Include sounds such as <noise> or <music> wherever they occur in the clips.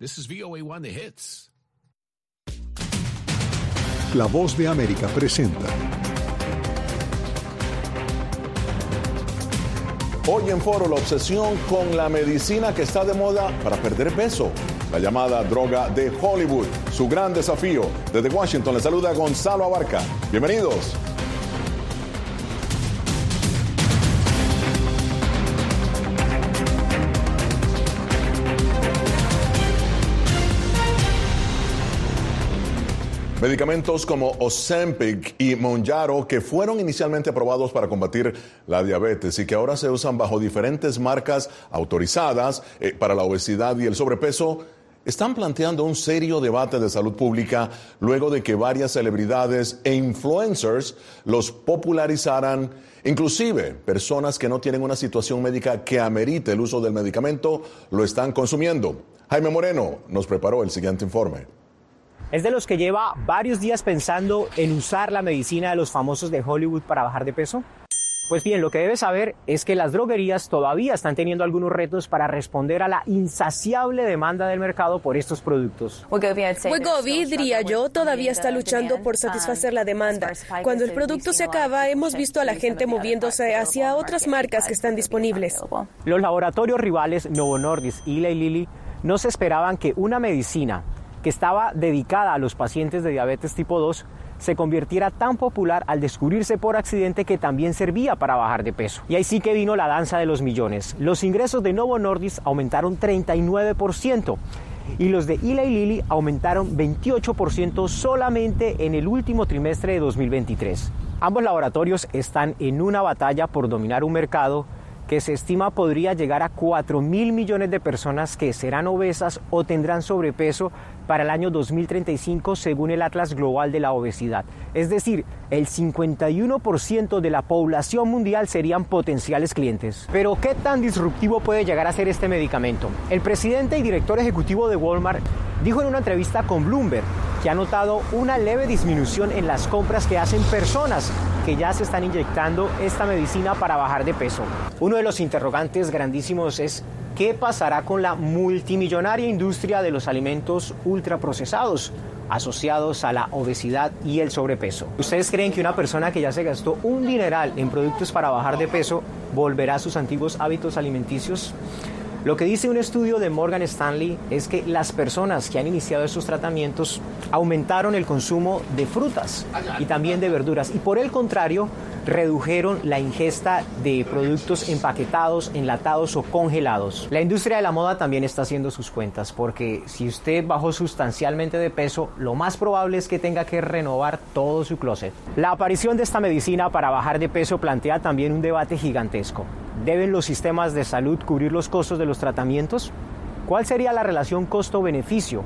This is VOA One The Hits. La voz de América presenta. Hoy en Foro, la obsesión con la medicina que está de moda para perder peso. La llamada droga de Hollywood. Su gran desafío. Desde Washington le saluda Gonzalo Abarca. Bienvenidos. Medicamentos como Ozempic y Monjaro, que fueron inicialmente aprobados para combatir la diabetes y que ahora se usan bajo diferentes marcas autorizadas eh, para la obesidad y el sobrepeso, están planteando un serio debate de salud pública luego de que varias celebridades e influencers los popularizaran, inclusive personas que no tienen una situación médica que amerite el uso del medicamento lo están consumiendo. Jaime Moreno nos preparó el siguiente informe. Es de los que lleva varios días pensando en usar la medicina de los famosos de Hollywood para bajar de peso. Pues bien, lo que debes saber es que las droguerías todavía están teniendo algunos retos para responder a la insaciable demanda del mercado por estos productos. Wegovy, diría yo, todavía está luchando por satisfacer la demanda. Cuando el producto se acaba, hemos visto a la gente moviéndose hacia otras marcas que están disponibles. Los laboratorios rivales Novo Nordisk y Eli Lilly no se esperaban que una medicina que estaba dedicada a los pacientes de diabetes tipo 2 se convirtiera tan popular al descubrirse por accidente que también servía para bajar de peso. Y ahí sí que vino la danza de los millones. Los ingresos de Novo Nordisk aumentaron 39% y los de Eli Lilly aumentaron 28% solamente en el último trimestre de 2023. Ambos laboratorios están en una batalla por dominar un mercado que se estima podría llegar a 4 mil millones de personas que serán obesas o tendrán sobrepeso para el año 2035 según el Atlas Global de la Obesidad. Es decir, el 51% de la población mundial serían potenciales clientes. Pero ¿qué tan disruptivo puede llegar a ser este medicamento? El presidente y director ejecutivo de Walmart dijo en una entrevista con Bloomberg que ha notado una leve disminución en las compras que hacen personas que ya se están inyectando esta medicina para bajar de peso. Uno de los interrogantes grandísimos es ¿Qué pasará con la multimillonaria industria de los alimentos ultraprocesados asociados a la obesidad y el sobrepeso? ¿Ustedes creen que una persona que ya se gastó un dineral en productos para bajar de peso volverá a sus antiguos hábitos alimenticios? Lo que dice un estudio de Morgan Stanley es que las personas que han iniciado estos tratamientos aumentaron el consumo de frutas y también de verduras y por el contrario redujeron la ingesta de productos empaquetados, enlatados o congelados. La industria de la moda también está haciendo sus cuentas porque si usted bajó sustancialmente de peso, lo más probable es que tenga que renovar todo su closet. La aparición de esta medicina para bajar de peso plantea también un debate gigantesco. ¿Deben los sistemas de salud cubrir los costos de los tratamientos? ¿Cuál sería la relación costo-beneficio?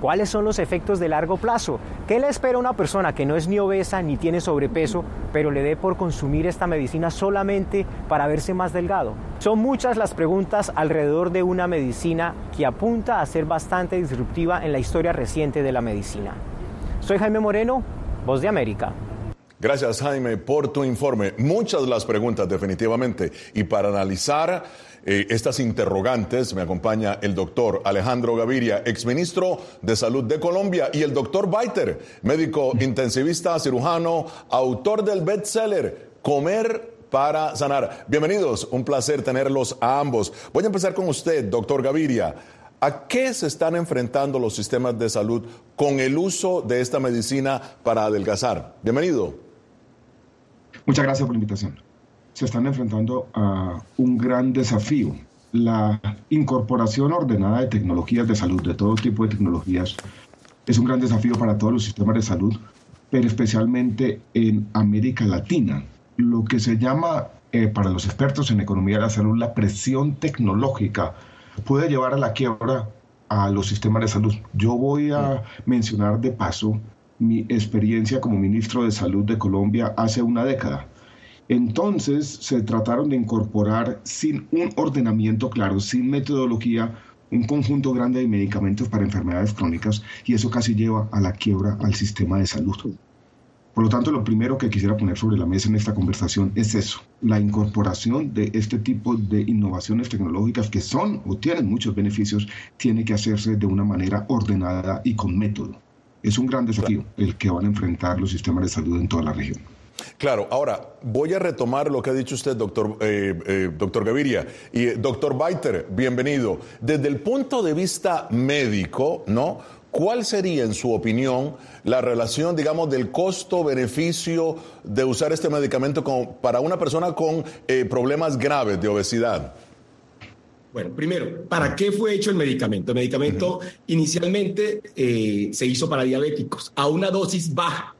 ¿Cuáles son los efectos de largo plazo? ¿Qué le espera a una persona que no es ni obesa ni tiene sobrepeso, pero le dé por consumir esta medicina solamente para verse más delgado? Son muchas las preguntas alrededor de una medicina que apunta a ser bastante disruptiva en la historia reciente de la medicina. Soy Jaime Moreno, Voz de América. Gracias Jaime por tu informe. Muchas las preguntas definitivamente. Y para analizar eh, estas interrogantes me acompaña el doctor Alejandro Gaviria, exministro de Salud de Colombia, y el doctor Baiter, médico intensivista, cirujano, autor del bestseller Comer para sanar. Bienvenidos, un placer tenerlos a ambos. Voy a empezar con usted, doctor Gaviria. ¿A qué se están enfrentando los sistemas de salud con el uso de esta medicina para adelgazar? Bienvenido. Muchas gracias por la invitación. Se están enfrentando a un gran desafío, la incorporación ordenada de tecnologías de salud, de todo tipo de tecnologías. Es un gran desafío para todos los sistemas de salud, pero especialmente en América Latina. Lo que se llama, eh, para los expertos en economía de la salud, la presión tecnológica puede llevar a la quiebra a los sistemas de salud. Yo voy a mencionar de paso mi experiencia como ministro de Salud de Colombia hace una década. Entonces se trataron de incorporar sin un ordenamiento claro, sin metodología, un conjunto grande de medicamentos para enfermedades crónicas y eso casi lleva a la quiebra al sistema de salud. Por lo tanto, lo primero que quisiera poner sobre la mesa en esta conversación es eso, la incorporación de este tipo de innovaciones tecnológicas que son o tienen muchos beneficios, tiene que hacerse de una manera ordenada y con método. Es un gran desafío el que van a enfrentar los sistemas de salud en toda la región. Claro, ahora voy a retomar lo que ha dicho usted, doctor, eh, eh, doctor Gaviria. Y eh, doctor Baiter, bienvenido. Desde el punto de vista médico, ¿no? ¿Cuál sería, en su opinión, la relación, digamos, del costo-beneficio de usar este medicamento para una persona con problemas graves de obesidad? Bueno, primero, ¿para qué fue hecho el medicamento? El medicamento inicialmente se hizo para diabéticos a una dosis baja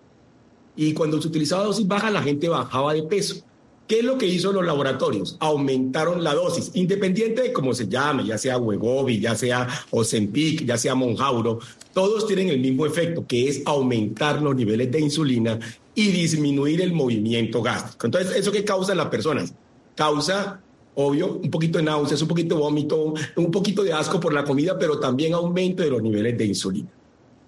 y cuando se utilizaba dosis baja, la gente bajaba de peso. ¿Qué es lo que hizo los laboratorios? Aumentaron la dosis, independiente de cómo se llame, ya sea Wegovy, ya sea Ozempic, ya sea Monjauro, todos tienen el mismo efecto, que es aumentar los niveles de insulina y disminuir el movimiento gástrico. Entonces, ¿eso qué causa en las personas? Causa, obvio, un poquito de náuseas, un poquito de vómito, un poquito de asco por la comida, pero también aumento de los niveles de insulina.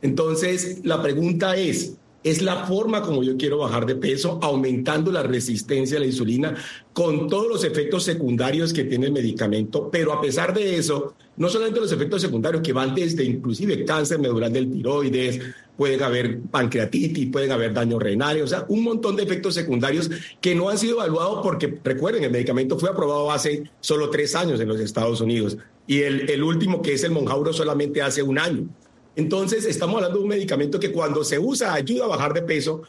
Entonces, la pregunta es, es la forma como yo quiero bajar de peso, aumentando la resistencia a la insulina con todos los efectos secundarios que tiene el medicamento. Pero a pesar de eso, no solamente los efectos secundarios que van desde inclusive cáncer medular del tiroides, pueden haber pancreatitis, pueden haber daño renal, o sea, un montón de efectos secundarios que no han sido evaluados porque, recuerden, el medicamento fue aprobado hace solo tres años en los Estados Unidos y el, el último, que es el Monjauro, solamente hace un año. Entonces, estamos hablando de un medicamento que cuando se usa ayuda a bajar de peso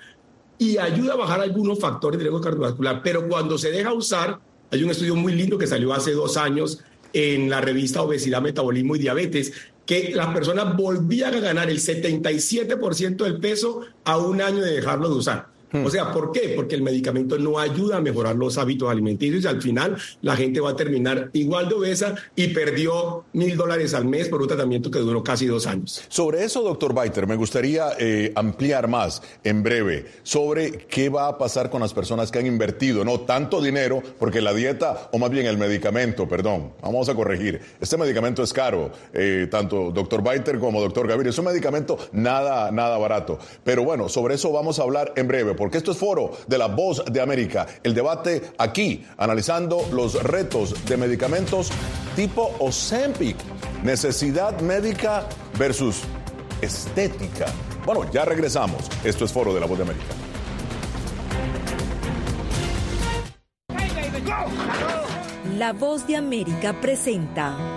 y ayuda a bajar algunos factores de riesgo cardiovascular, pero cuando se deja usar, hay un estudio muy lindo que salió hace dos años en la revista Obesidad, Metabolismo y Diabetes, que las personas volvían a ganar el 77% del peso a un año de dejarlo de usar. Hmm. O sea, ¿por qué? Porque el medicamento no ayuda a mejorar los hábitos alimenticios y al final la gente va a terminar igual de obesa y perdió mil dólares al mes por un tratamiento que duró casi dos años. Sobre eso, doctor Baiter, me gustaría eh, ampliar más en breve sobre qué va a pasar con las personas que han invertido, no tanto dinero, porque la dieta, o más bien el medicamento, perdón, vamos a corregir, este medicamento es caro, eh, tanto doctor Baiter como doctor Gaviria, es un medicamento nada, nada barato. Pero bueno, sobre eso vamos a hablar en breve porque esto es foro de la voz de América. El debate aquí, analizando los retos de medicamentos tipo Ozempic, necesidad médica versus estética. Bueno, ya regresamos. Esto es foro de la voz de América. La voz de América presenta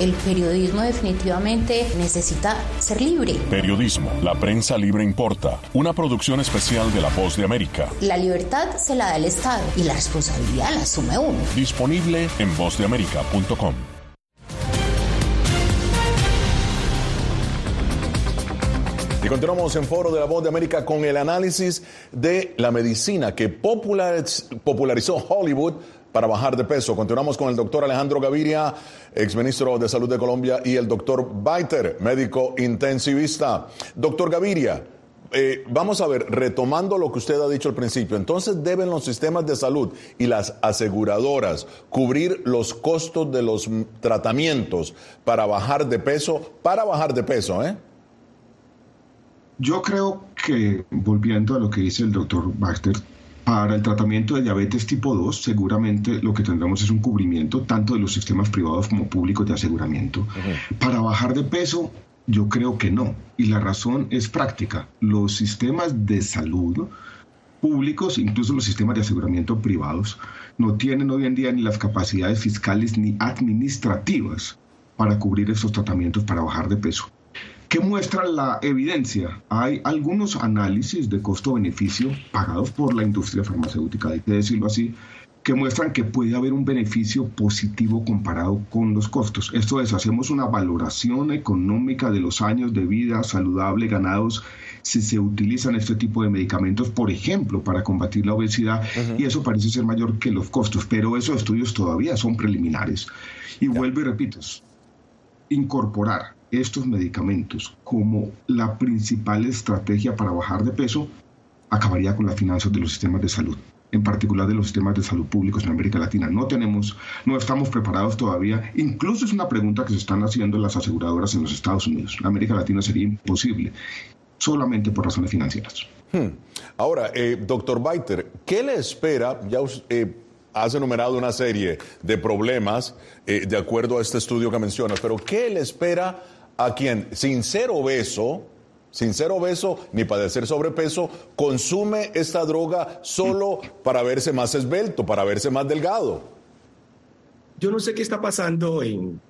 el periodismo definitivamente necesita ser libre. Periodismo, la prensa libre importa. Una producción especial de La Voz de América. La libertad se la da el Estado y la responsabilidad la asume uno. Disponible en vozdeamerica.com. Y continuamos en Foro de la Voz de América con el análisis de la medicina que popularizó Hollywood para bajar de peso. Continuamos con el doctor Alejandro Gaviria, exministro de Salud de Colombia, y el doctor Baiter, médico intensivista. Doctor Gaviria, eh, vamos a ver, retomando lo que usted ha dicho al principio, entonces deben los sistemas de salud y las aseguradoras cubrir los costos de los tratamientos para bajar de peso, para bajar de peso, ¿eh? Yo creo que, volviendo a lo que dice el doctor Baxter, para el tratamiento de diabetes tipo 2, seguramente lo que tendremos es un cubrimiento tanto de los sistemas privados como públicos de aseguramiento. Para bajar de peso, yo creo que no. Y la razón es práctica. Los sistemas de salud públicos, incluso los sistemas de aseguramiento privados, no tienen hoy en día ni las capacidades fiscales ni administrativas para cubrir estos tratamientos para bajar de peso. ¿Qué muestra la evidencia? Hay algunos análisis de costo-beneficio pagados por la industria farmacéutica, hay que decirlo así, que muestran que puede haber un beneficio positivo comparado con los costos. Esto es, hacemos una valoración económica de los años de vida saludable ganados si se utilizan este tipo de medicamentos, por ejemplo, para combatir la obesidad, y eso parece ser mayor que los costos, pero esos estudios todavía son preliminares. Y vuelvo y repito, incorporar estos medicamentos como la principal estrategia para bajar de peso acabaría con las finanzas de los sistemas de salud, en particular de los sistemas de salud públicos en América Latina. No tenemos, no estamos preparados todavía. Incluso es una pregunta que se están haciendo las aseguradoras en los Estados Unidos. En América Latina sería imposible, solamente por razones financieras. Hmm. Ahora, eh, doctor Baiter, ¿qué le espera? Ya eh, has enumerado una serie de problemas eh, de acuerdo a este estudio que mencionas, pero ¿qué le espera a quien, sin ser obeso, sin ser obeso ni padecer sobrepeso, consume esta droga solo para verse más esbelto, para verse más delgado. Yo no sé qué está pasando en,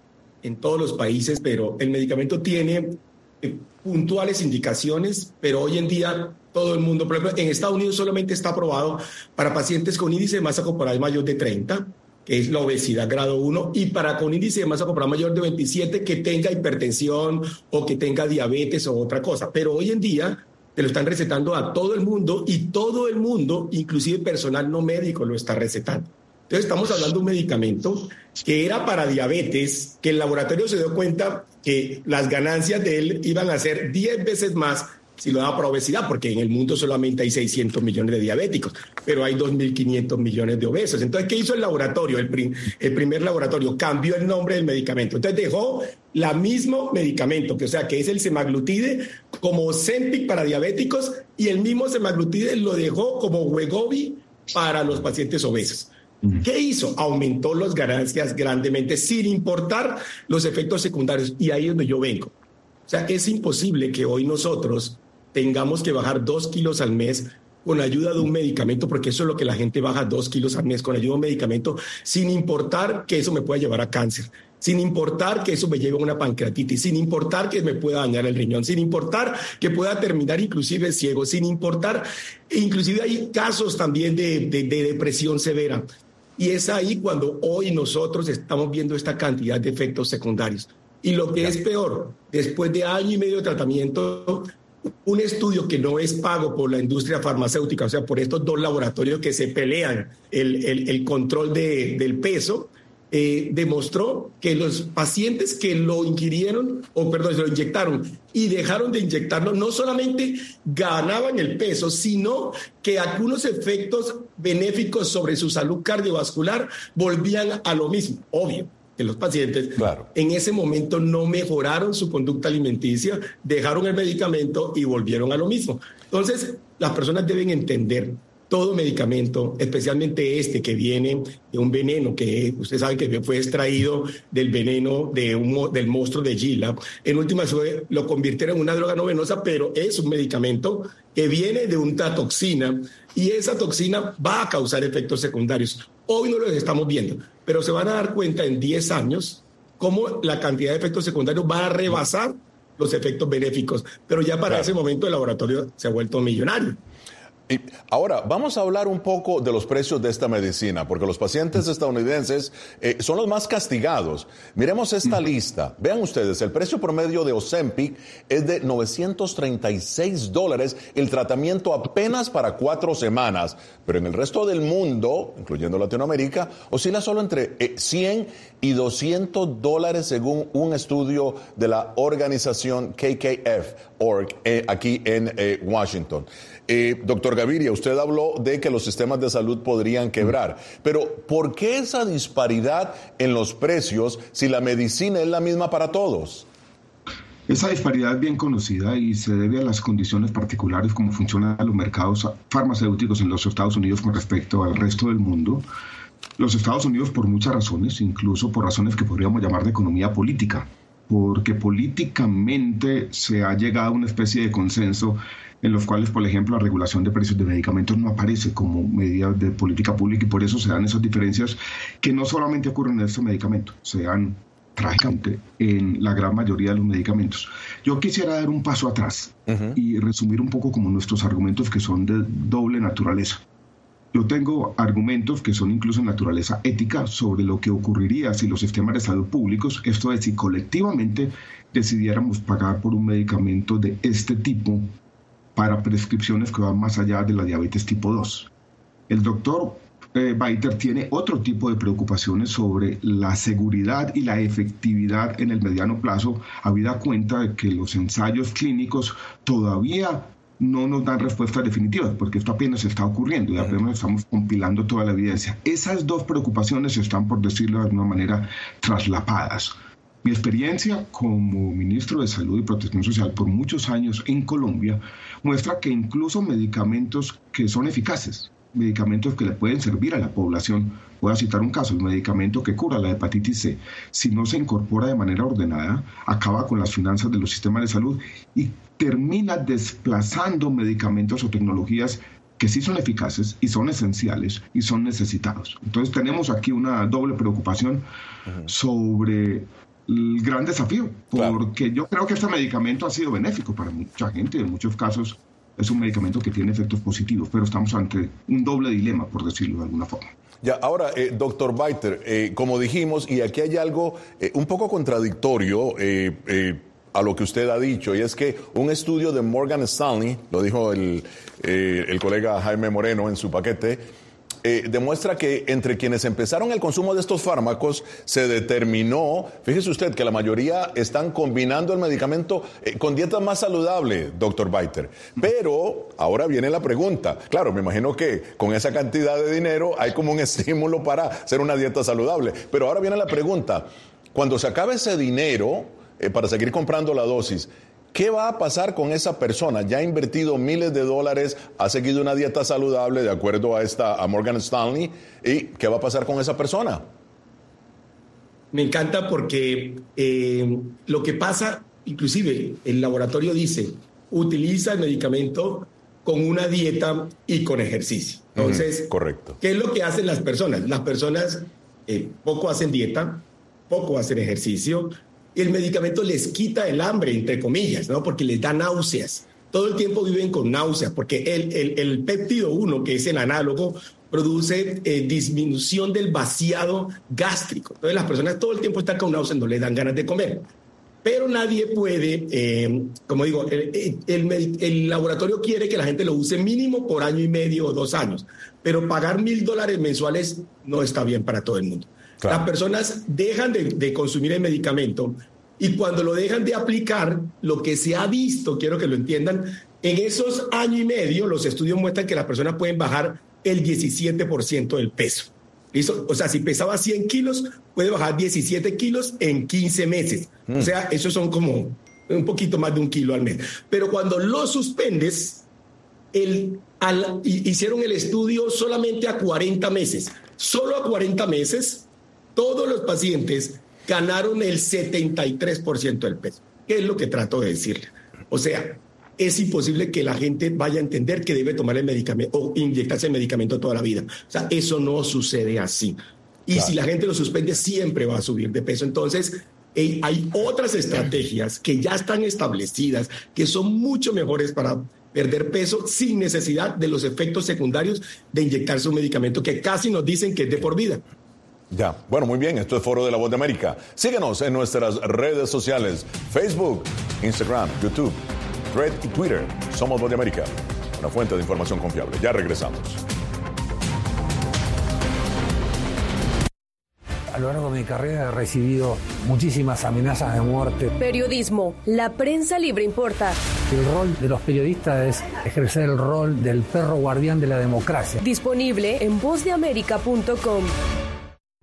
en todos los países, pero el medicamento tiene eh, puntuales indicaciones, pero hoy en día todo el mundo, por ejemplo, en Estados Unidos solamente está aprobado para pacientes con índice de masa corporal mayor de 30 es la obesidad grado 1, y para con índice de masa corporal mayor de 27 que tenga hipertensión o que tenga diabetes o otra cosa. Pero hoy en día te lo están recetando a todo el mundo y todo el mundo, inclusive personal no médico, lo está recetando. Entonces estamos hablando de un medicamento que era para diabetes, que el laboratorio se dio cuenta que las ganancias de él iban a ser 10 veces más si lo da para obesidad, porque en el mundo solamente hay 600 millones de diabéticos, pero hay 2.500 millones de obesos. Entonces, ¿qué hizo el laboratorio? El, el, primer laboratorio cambió el nombre del medicamento. Entonces, dejó la mismo medicamento, que o sea, que es el semaglutide, como Ozempic para diabéticos, y el mismo semaglutide lo dejó como Wegovy para los pacientes obesos. ¿Qué hizo? Aumentó las ganancias grandemente sin importar los efectos secundarios. Y ahí es donde yo vengo. O sea, es imposible que hoy nosotros tengamos que bajar dos kilos al mes con ayuda de un medicamento, porque eso es lo que la gente baja dos kilos al mes con ayuda de un medicamento, sin importar que eso me pueda llevar a cáncer, sin importar que eso me lleve a una pancreatitis, sin importar que me pueda dañar el riñón, sin importar que pueda terminar inclusive ciego, sin importar, inclusive hay casos también de, de depresión severa. Y es ahí cuando hoy nosotros estamos viendo esta cantidad de efectos secundarios. Y lo que es peor, después de año y medio de tratamiento, un estudio que no es pago por la industria farmacéutica, o sea, por estos dos laboratorios que se pelean el, el, control de, del peso, eh, demostró que los pacientes que lo inquirieron, o perdón, se lo inyectaron y dejaron de inyectarlo, no solamente ganaban el peso, sino que algunos efectos benéficos sobre su salud cardiovascular volvían a lo mismo, obvio los pacientes en ese momento no mejoraron su conducta alimenticia, dejaron el medicamento y volvieron a lo mismo. Entonces, las personas deben entender todo medicamento, especialmente este que viene de un veneno que usted sabe que fue extraído del veneno de un, del monstruo de Gila. En última lo convirtieron en una droga no venosa, pero es un medicamento que viene de una toxina y esa toxina va a causar efectos secundarios. Hoy no los estamos viendo, pero se van a dar cuenta en 10 años cómo la cantidad de efectos secundarios va a rebasar los efectos benéficos. Pero ya para ese momento el laboratorio se ha vuelto millonario. Y ahora, vamos a hablar un poco de los precios de esta medicina, porque los pacientes estadounidenses eh, son los más castigados. Miremos esta lista. Vean ustedes, el precio promedio de Ozempic es de 936 dólares, el tratamiento apenas para cuatro semanas, pero en el resto del mundo, incluyendo Latinoamérica, oscila solo entre 100 eh, y 200 dólares según un estudio de la organización KKF, org, eh, aquí en Washington. Eh, doctor Gaviria, usted habló de que los sistemas de salud podrían quebrar, pero ¿por qué esa disparidad en los precios si la medicina es la misma para todos? Esa disparidad es bien conocida y se debe a las condiciones particulares como funcionan los mercados farmacéuticos en los Estados Unidos con respecto al resto del mundo. Los Estados Unidos por muchas razones, incluso por razones que podríamos llamar de economía política, porque políticamente se ha llegado a una especie de consenso en los cuales, por ejemplo, la regulación de precios de medicamentos no aparece como medida de política pública y por eso se dan esas diferencias que no solamente ocurren en estos medicamentos, se dan trágicamente en la gran mayoría de los medicamentos. Yo quisiera dar un paso atrás y resumir un poco como nuestros argumentos que son de doble naturaleza. Yo tengo argumentos que son incluso en naturaleza ética sobre lo que ocurriría si los sistemas de salud públicos, esto es, si colectivamente decidiéramos pagar por un medicamento de este tipo para prescripciones que van más allá de la diabetes tipo 2. El doctor eh, Baiter tiene otro tipo de preocupaciones sobre la seguridad y la efectividad en el mediano plazo, habida cuenta de que los ensayos clínicos todavía no nos dan respuestas definitivas, porque esto apenas está ocurriendo y apenas estamos compilando toda la evidencia. Esas dos preocupaciones están, por decirlo de alguna manera, traslapadas. Mi experiencia como ministro de Salud y Protección Social por muchos años en Colombia muestra que incluso medicamentos que son eficaces, medicamentos que le pueden servir a la población, voy a citar un caso, el medicamento que cura la hepatitis C, si no se incorpora de manera ordenada, acaba con las finanzas de los sistemas de salud y termina desplazando medicamentos o tecnologías que sí son eficaces y son esenciales y son necesitados. Entonces tenemos aquí una doble preocupación sobre el gran desafío, porque yo creo que este medicamento ha sido benéfico para mucha gente, en muchos casos es un medicamento que tiene efectos positivos, pero estamos ante un doble dilema, por decirlo de alguna forma. Ya, ahora, eh, doctor Beiter, eh, como dijimos, y aquí hay algo eh, un poco contradictorio a lo que usted ha dicho, y es que un estudio de Morgan Stanley, lo dijo el, el colega Jaime Moreno en su paquete, eh, demuestra que entre quienes empezaron el consumo de estos fármacos se determinó, fíjese usted que la mayoría están combinando el medicamento eh, con dieta más saludable, doctor Beiter. Pero ahora viene la pregunta. Claro, me imagino que con esa cantidad de dinero hay como un <laughs> estímulo para hacer una dieta saludable. Pero ahora viene la pregunta. Cuando se acabe ese dinero eh, para seguir comprando la dosis, ¿Qué va a pasar con esa persona? Ya ha invertido miles de dólares, ha seguido una dieta saludable de acuerdo a esta a Morgan Stanley y ¿qué va a pasar con esa persona? Me encanta porque eh, lo que pasa, inclusive el laboratorio dice, utiliza el medicamento con una dieta y con ejercicio. Entonces, correcto. ¿qué es lo que hacen las personas? Las personas eh, poco hacen dieta, poco hacen ejercicio, el medicamento les quita el hambre, entre comillas, ¿no? Porque les da náuseas. Todo el tiempo viven con náuseas, porque el, el, el péptido 1, que es el análogo, produce eh, disminución del vaciado gástrico. Entonces las personas todo el tiempo están con náuseas, no les dan ganas de comer. Pero nadie puede, eh, como digo, el, el, laboratorio quiere que la gente lo use mínimo por año y medio o dos años, pero pagar mil dólares mensuales no está bien para todo el mundo. Las personas dejan de, consumir el medicamento y cuando lo dejan de aplicar, lo que se ha visto, quiero que lo entiendan, en esos años y medio los estudios muestran que las personas pueden bajar el 17% del peso. O sea, si pesaba 100 kilos, puede bajar 17 kilos en 15 meses. O mm. sea, esos son como un poquito más de un kilo al mes. Pero cuando lo suspendes, el, hicieron el estudio solamente a 40 meses. Solo a 40 meses todos los pacientes ganaron el 73% del peso. ¿Qué es lo que trato de decirle? O sea, es imposible que la gente vaya a entender que debe tomar el medicamento o inyectarse el medicamento toda la vida. O sea, eso no sucede así. Y si la gente lo suspende, siempre va a subir de peso. Entonces, hay otras estrategias que ya están establecidas, que son mucho mejores para perder peso sin necesidad de los efectos secundarios de inyectarse un medicamento que casi nos dicen que es de por vida. Ya, bueno, muy bien, esto es Foro de la Voz de América. Síguenos en nuestras redes sociales, Facebook, Instagram, YouTube, Red y Twitter. Somos Voz de América, una fuente de información confiable. Ya regresamos. A lo largo de mi carrera he recibido muchísimas amenazas de muerte. Periodismo, la prensa libre importa. El rol de los periodistas es ejercer el rol del perro guardián de la democracia. Disponible en vozdeamerica.com.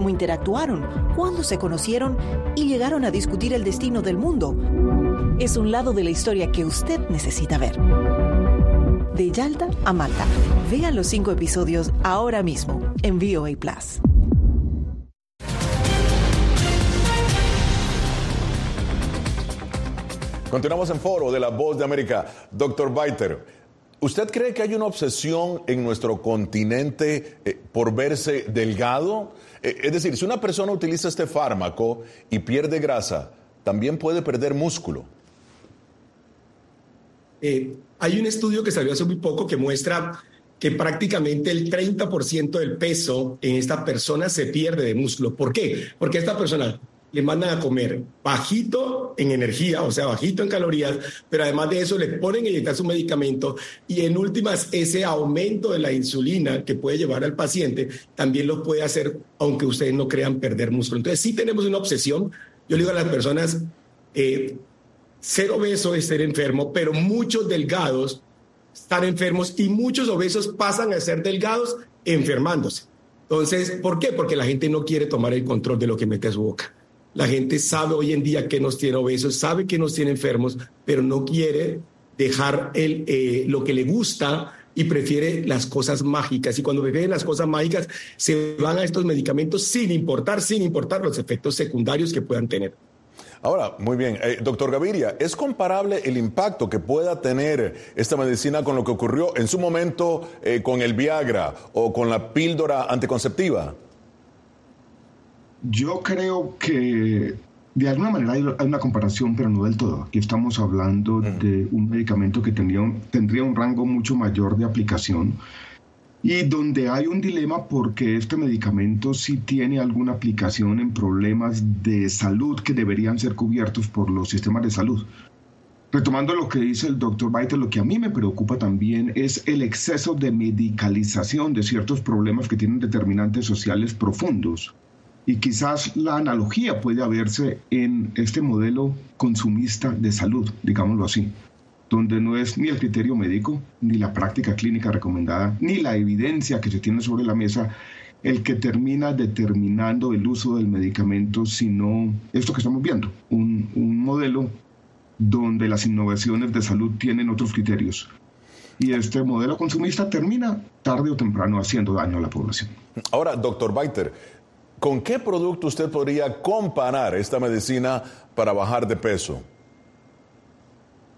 cómo interactuaron, cuándo se conocieron y llegaron a discutir el destino del mundo. Es un lado de la historia que usted necesita ver. De Yalta a Malta. Vea los cinco episodios ahora mismo en VOA Plus. Continuamos en foro de la voz de América. Doctor Biter, ¿usted cree que hay una obsesión en nuestro continente eh, por verse delgado? Eh, es decir, si una persona utiliza este fármaco y pierde grasa, también puede perder músculo. Eh, hay un estudio que salió hace muy poco que muestra que prácticamente el 30% del peso en esta persona se pierde de músculo. ¿Por qué? Porque esta persona le mandan a comer bajito en energía, o sea, bajito en calorías, pero además de eso le ponen a inyectar su medicamento y en últimas ese aumento de la insulina que puede llevar al paciente también lo puede hacer, aunque ustedes no crean perder músculo. Entonces sí tenemos una obsesión. Yo le digo a las personas, eh, ser obeso es ser enfermo, pero muchos delgados están enfermos y muchos obesos pasan a ser delgados enfermándose. Entonces, ¿por qué? Porque la gente no quiere tomar el control de lo que mete a su boca. La gente sabe hoy en día que nos tiene obesos, sabe que nos tiene enfermos, pero no quiere dejar eh, lo que le gusta y prefiere las cosas mágicas. Y cuando prefieren las cosas mágicas, se van a estos medicamentos sin importar, sin importar los efectos secundarios que puedan tener. Ahora, muy bien, eh, doctor Gaviria, ¿es comparable el impacto que pueda tener esta medicina con lo que ocurrió en su momento eh, con el Viagra o con la píldora anticonceptiva? Yo creo que de alguna manera hay, una comparación, pero no del todo. Aquí estamos hablando de un medicamento que tendría un, tendría un rango mucho mayor de aplicación y donde hay un dilema porque este medicamento sí tiene alguna aplicación en problemas de salud que deberían ser cubiertos por los sistemas de salud. Retomando lo que dice el doctor Baiter, lo que a mí me preocupa también es el exceso de medicalización de ciertos problemas que tienen determinantes sociales profundos. Y quizás la analogía puede haberse en este modelo consumista de salud, digámoslo así, donde no es ni el criterio médico, ni la práctica clínica recomendada, ni la evidencia que se tiene sobre la mesa el que termina determinando el uso del medicamento, sino esto que estamos viendo, un, un modelo donde las innovaciones de salud tienen otros criterios. Y este modelo consumista termina tarde o temprano haciendo daño a la población. Ahora, doctor Baiter, ¿Con qué producto usted podría comparar esta medicina para bajar de peso?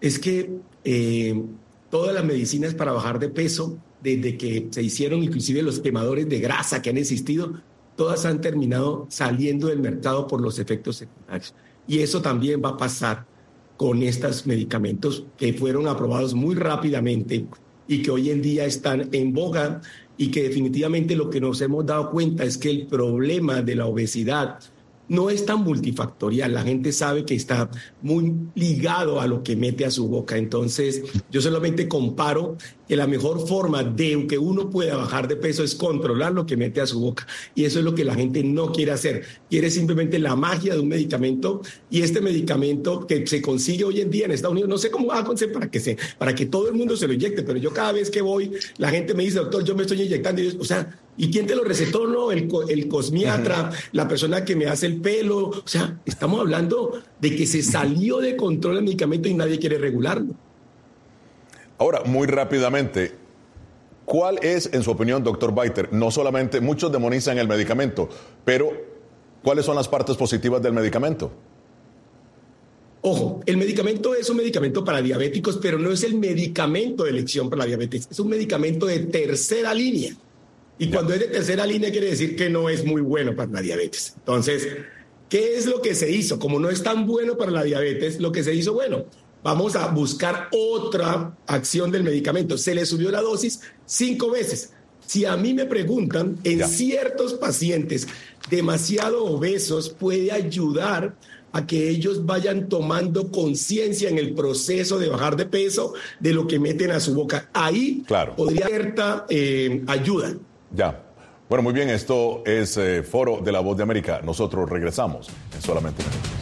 Es que eh, todas las medicinas para bajar de peso, desde que se hicieron inclusive los quemadores de grasa que han existido, todas han terminado saliendo del mercado por los efectos secundarios. Y eso también va a pasar con estos medicamentos que fueron aprobados muy rápidamente y que hoy en día están en boga y que definitivamente lo que nos hemos dado cuenta es que el problema de la obesidad no es tan multifactorial. La gente sabe que está muy ligado a lo que mete a su boca. Entonces, yo solamente comparo que la mejor forma de que uno pueda bajar de peso es controlar lo que mete a su boca. Y eso es lo que la gente no quiere hacer. Quiere simplemente la magia de un medicamento y este medicamento que se consigue hoy en día en Estados Unidos, no sé cómo va a conseguir para que, se, para que todo el mundo se lo inyecte, pero yo cada vez que voy, la gente me dice, doctor, yo me estoy inyectando. Y yo, o sea, ¿Y quién te lo recetó? No, el, el cosmiatra, la persona que me hace el pelo. O sea, estamos hablando de que se salió de control el medicamento y nadie quiere regularlo. Ahora, muy rápidamente, ¿cuál es, en su opinión, doctor Baiter? No solamente muchos demonizan el medicamento, pero ¿cuáles son las partes positivas del medicamento? Ojo, el medicamento es un medicamento para diabéticos, pero no es el medicamento de elección para la diabetes, es un medicamento de tercera línea. Y cuando es de tercera línea quiere decir que no es muy bueno para la diabetes. Entonces, ¿qué es lo que se hizo? Como no es tan bueno para la diabetes, lo que se hizo, bueno, vamos a buscar otra acción del medicamento. Se le subió la dosis cinco veces. Si a mí me preguntan, en ciertos pacientes demasiado obesos puede ayudar a que ellos vayan tomando conciencia en el proceso de bajar de peso de lo que meten a su boca. Ahí podría haber cierta eh, ayuda. Ya. Bueno, muy bien, esto es eh, Foro de la Voz de América. Nosotros regresamos en solamente minutos.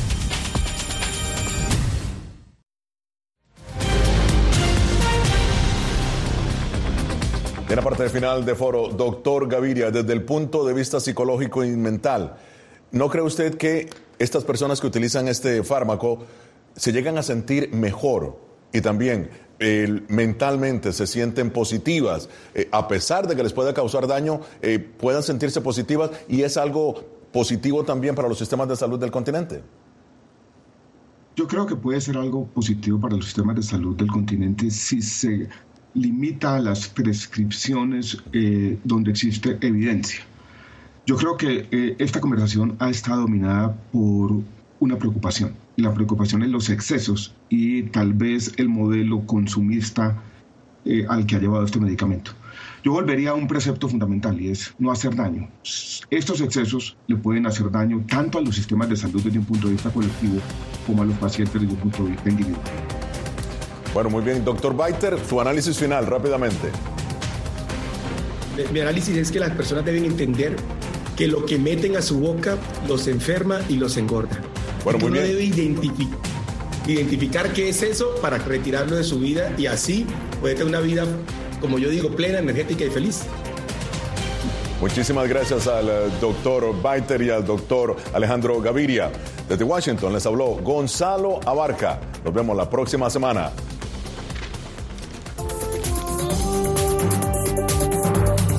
En la parte final de foro, doctor Gaviria, desde el punto de vista psicológico y mental, ¿no cree usted que estas personas que utilizan este fármaco se llegan a sentir mejor y también mentalmente se sienten positivas, eh, a pesar de que les pueda causar daño, eh, puedan sentirse positivas y es algo positivo también para los sistemas de salud del continente? Yo creo que puede ser algo positivo para los sistemas de salud del continente si se limita las prescripciones eh, donde existe evidencia. Yo creo que eh, esta conversación ha estado dominada por una preocupación. La preocupación es los excesos y tal vez el modelo consumista eh, al que ha llevado este medicamento. Yo volvería a un precepto fundamental y es no hacer daño. Estos excesos le pueden hacer daño tanto a los sistemas de salud desde un punto de vista colectivo como a los pacientes desde un punto de vista individual. Bueno, muy bien. Doctor Baiter, su análisis final, rápidamente. Mi análisis es que las personas deben entender que lo que meten a su boca los enferma y los engorda. Bueno, muy bien. debe identificar, identificar qué es eso para retirarlo de su vida y así puede tener una vida, como yo digo, plena, energética y feliz. Muchísimas gracias al eh, doctor Baiter y al doctor Alejandro Gaviria. Desde Washington les habló Gonzalo Abarca. Nos vemos la próxima semana.